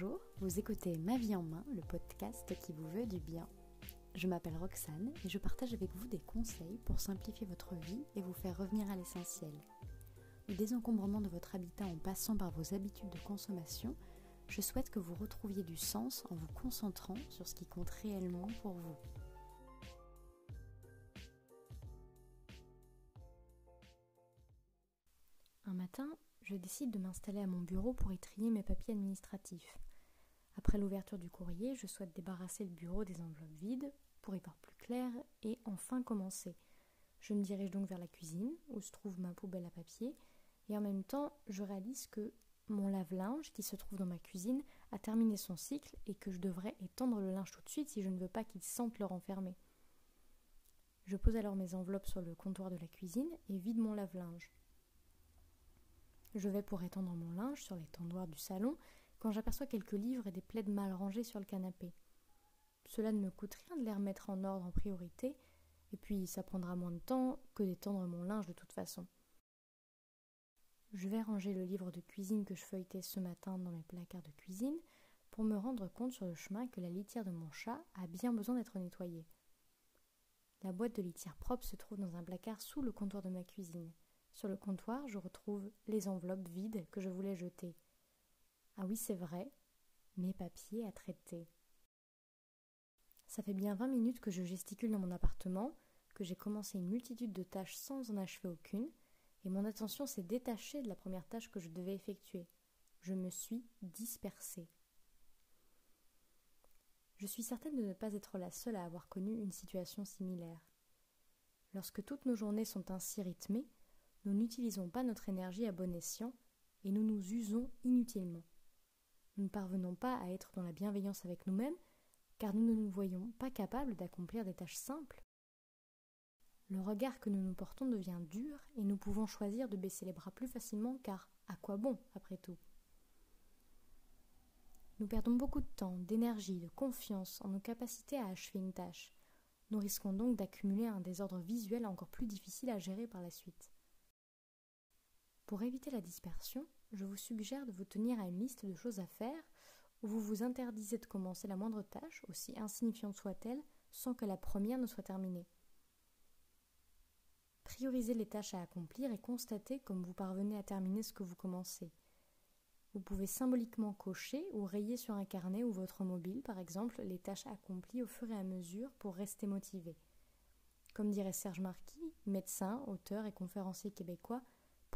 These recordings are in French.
Bonjour, vous écoutez Ma vie en main, le podcast qui vous veut du bien. Je m'appelle Roxane et je partage avec vous des conseils pour simplifier votre vie et vous faire revenir à l'essentiel. Du désencombrement de votre habitat en passant par vos habitudes de consommation, je souhaite que vous retrouviez du sens en vous concentrant sur ce qui compte réellement pour vous. Un matin, je décide de m'installer à mon bureau pour y trier mes papiers administratifs. Après l'ouverture du courrier, je souhaite débarrasser le bureau des enveloppes vides pour y voir plus clair et enfin commencer. Je me dirige donc vers la cuisine où se trouve ma poubelle à papier et en même temps je réalise que mon lave-linge qui se trouve dans ma cuisine a terminé son cycle et que je devrais étendre le linge tout de suite si je ne veux pas qu'il sente le renfermer. Je pose alors mes enveloppes sur le comptoir de la cuisine et vide mon lave-linge. Je vais pour étendre mon linge sur l'étendoir du salon quand j'aperçois quelques livres et des plaides mal rangés sur le canapé. Cela ne me coûte rien de les remettre en ordre en priorité, et puis ça prendra moins de temps que d'étendre mon linge de toute façon. Je vais ranger le livre de cuisine que je feuilletais ce matin dans mes placards de cuisine pour me rendre compte sur le chemin que la litière de mon chat a bien besoin d'être nettoyée. La boîte de litière propre se trouve dans un placard sous le comptoir de ma cuisine. Sur le comptoir, je retrouve les enveloppes vides que je voulais jeter. Ah oui, c'est vrai, mes papiers à traiter. Ça fait bien vingt minutes que je gesticule dans mon appartement, que j'ai commencé une multitude de tâches sans en achever aucune, et mon attention s'est détachée de la première tâche que je devais effectuer. Je me suis dispersée. Je suis certaine de ne pas être la seule à avoir connu une situation similaire. Lorsque toutes nos journées sont ainsi rythmées, nous n'utilisons pas notre énergie à bon escient et nous nous usons inutilement. Nous ne parvenons pas à être dans la bienveillance avec nous-mêmes car nous ne nous voyons pas capables d'accomplir des tâches simples. Le regard que nous nous portons devient dur et nous pouvons choisir de baisser les bras plus facilement car à quoi bon après tout? Nous perdons beaucoup de temps, d'énergie, de confiance en nos capacités à achever une tâche. Nous risquons donc d'accumuler un désordre visuel encore plus difficile à gérer par la suite. Pour éviter la dispersion, je vous suggère de vous tenir à une liste de choses à faire où vous vous interdisez de commencer la moindre tâche, aussi insignifiante soit-elle, sans que la première ne soit terminée. Priorisez les tâches à accomplir et constatez comme vous parvenez à terminer ce que vous commencez. Vous pouvez symboliquement cocher ou rayer sur un carnet ou votre mobile, par exemple, les tâches accomplies au fur et à mesure pour rester motivé. Comme dirait Serge Marquis, médecin, auteur et conférencier québécois,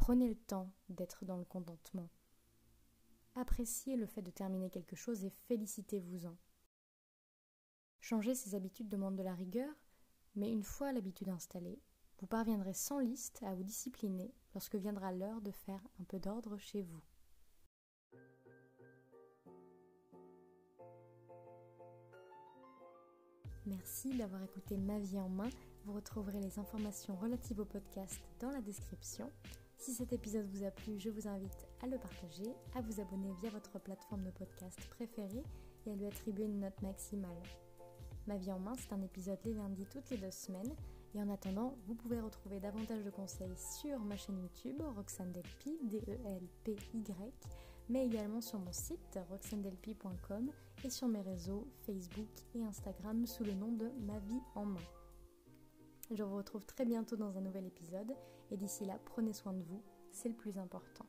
Prenez le temps d'être dans le contentement. Appréciez le fait de terminer quelque chose et félicitez-vous-en. Changer ses habitudes demande de la rigueur, mais une fois l'habitude installée, vous parviendrez sans liste à vous discipliner lorsque viendra l'heure de faire un peu d'ordre chez vous. Merci d'avoir écouté Ma vie en main. Vous retrouverez les informations relatives au podcast dans la description. Si cet épisode vous a plu, je vous invite à le partager, à vous abonner via votre plateforme de podcast préférée et à lui attribuer une note maximale. Ma vie en main, c'est un épisode les lundis toutes les deux semaines. Et en attendant, vous pouvez retrouver davantage de conseils sur ma chaîne YouTube, Roxane Delpy, D-E-L-P-Y, mais également sur mon site, roxandelpy.com et sur mes réseaux Facebook et Instagram sous le nom de Ma vie en main. Je vous retrouve très bientôt dans un nouvel épisode et d'ici là, prenez soin de vous, c'est le plus important.